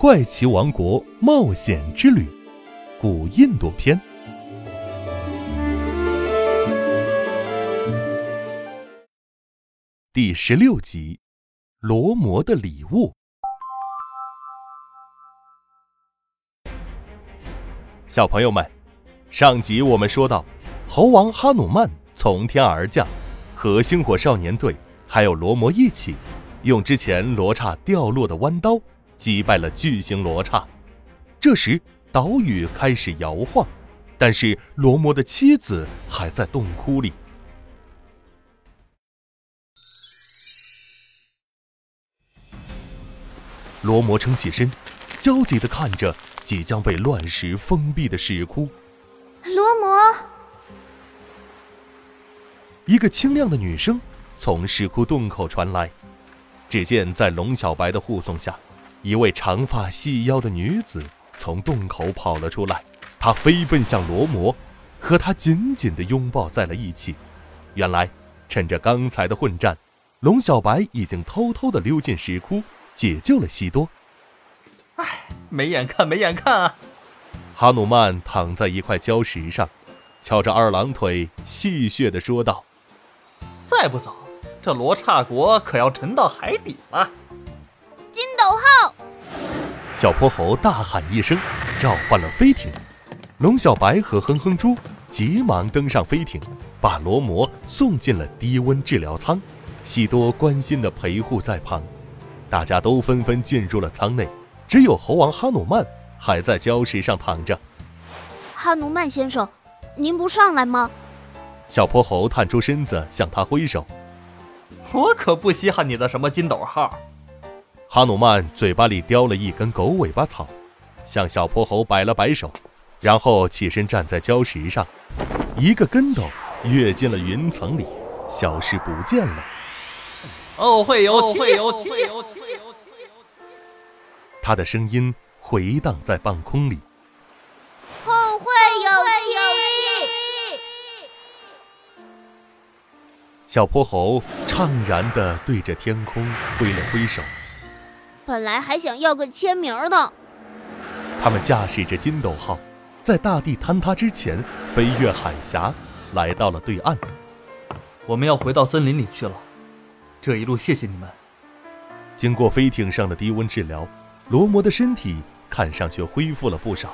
怪奇王国冒险之旅》古印度篇第十六集：罗摩的礼物。小朋友们，上集我们说到，猴王哈努曼从天而降，和星火少年队还有罗摩一起，用之前罗刹掉落的弯刀击败了巨型罗刹。这时，岛屿开始摇晃，但是罗摩的妻子还在洞窟里。罗摩撑起身，焦急地看着。即将被乱石封闭的石窟，罗摩。一个清亮的女声从石窟洞口传来。只见在龙小白的护送下，一位长发细腰的女子从洞口跑了出来。她飞奔向罗摩，和他紧紧地拥抱在了一起。原来，趁着刚才的混战，龙小白已经偷偷地溜进石窟，解救了西多。唉，没眼看，没眼看啊！哈努曼躺在一块礁石上，翘着二郎腿，戏谑地说道：“再不走，这罗刹国可要沉到海底了。”小泼猴大喊一声，召唤了飞艇。龙小白和哼哼猪急忙登上飞艇，把罗摩送进了低温治疗舱。西多关心地陪护在旁，大家都纷纷进入了舱内。只有猴王哈努曼还在礁石上躺着。哈努曼先生，您不上来吗？小泼猴探出身子向他挥手。我可不稀罕你的什么金斗号。哈努曼嘴巴里叼了一根狗尾巴草，向小泼猴摆了摆手，然后起身站在礁石上，一个跟斗跃进了云层里，消失不见了。哦，会有期，会有期。他的声音回荡在半空里。后会有期。小泼猴怅然地对着天空挥了挥手。本来还想要个签名呢。他们驾驶着金斗号，在大地坍塌之前飞越海峡，来到了对岸。我们要回到森林里去了。这一路谢谢你们。经过飞艇上的低温治疗。罗摩的身体看上去恢复了不少，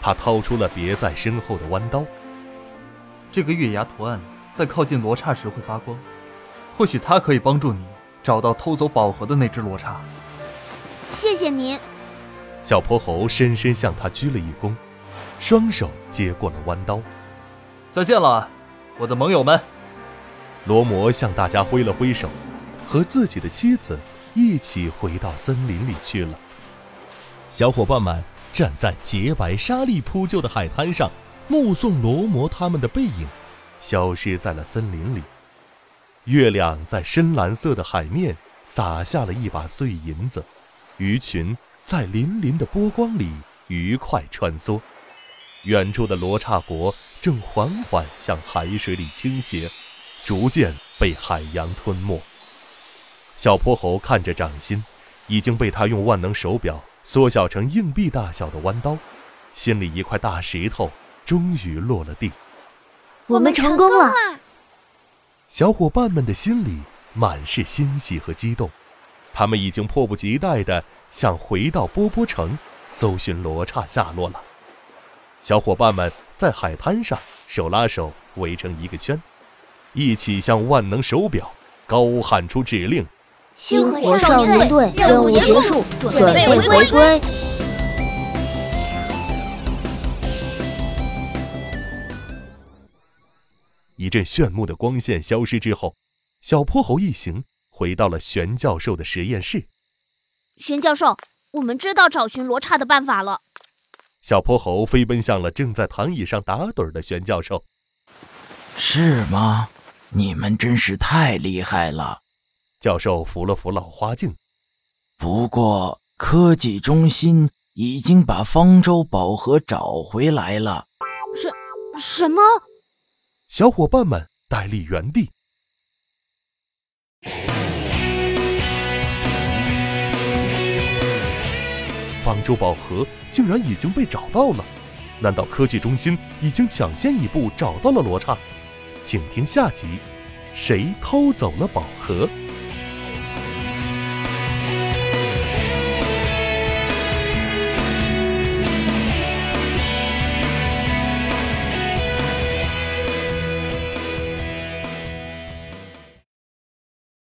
他掏出了别在身后的弯刀。这个月牙图案在靠近罗刹时会发光，或许它可以帮助你找到偷走宝盒的那只罗刹。谢谢您。小泼猴深深向他鞠了一躬，双手接过了弯刀。再见了，我的盟友们。罗摩向大家挥了挥手，和自己的妻子一起回到森林里去了。小伙伴们站在洁白沙砾铺就的海滩上，目送罗摩他们的背影消失在了森林里。月亮在深蓝色的海面洒下了一把碎银子，鱼群在粼粼的波光里愉快穿梭。远处的罗刹国正缓缓向海水里倾斜，逐渐被海洋吞没。小泼猴看着掌心，已经被他用万能手表。缩小成硬币大小的弯刀，心里一块大石头终于落了地。我们成功了！小伙伴们的心里满是欣喜和激动，他们已经迫不及待地想回到波波城搜寻罗刹下落了。小伙伴们在海滩上手拉手围成一个圈，一起向万能手表高喊出指令。星火少年队任务结束，准备回归。一阵炫目的光线消失之后，小泼猴一行回到了玄教授的实验室。玄教授，我们知道找寻罗刹的办法了。小泼猴飞奔向了正在躺椅上打盹的玄教授。是吗？你们真是太厉害了。教授扶了扶老花镜，不过科技中心已经把方舟宝盒找回来了。什什么？小伙伴们呆立原地。珠宝盒竟然已经被找到了。难道科技中心已经抢先一步找到了罗刹？请听下集：谁偷走了宝盒？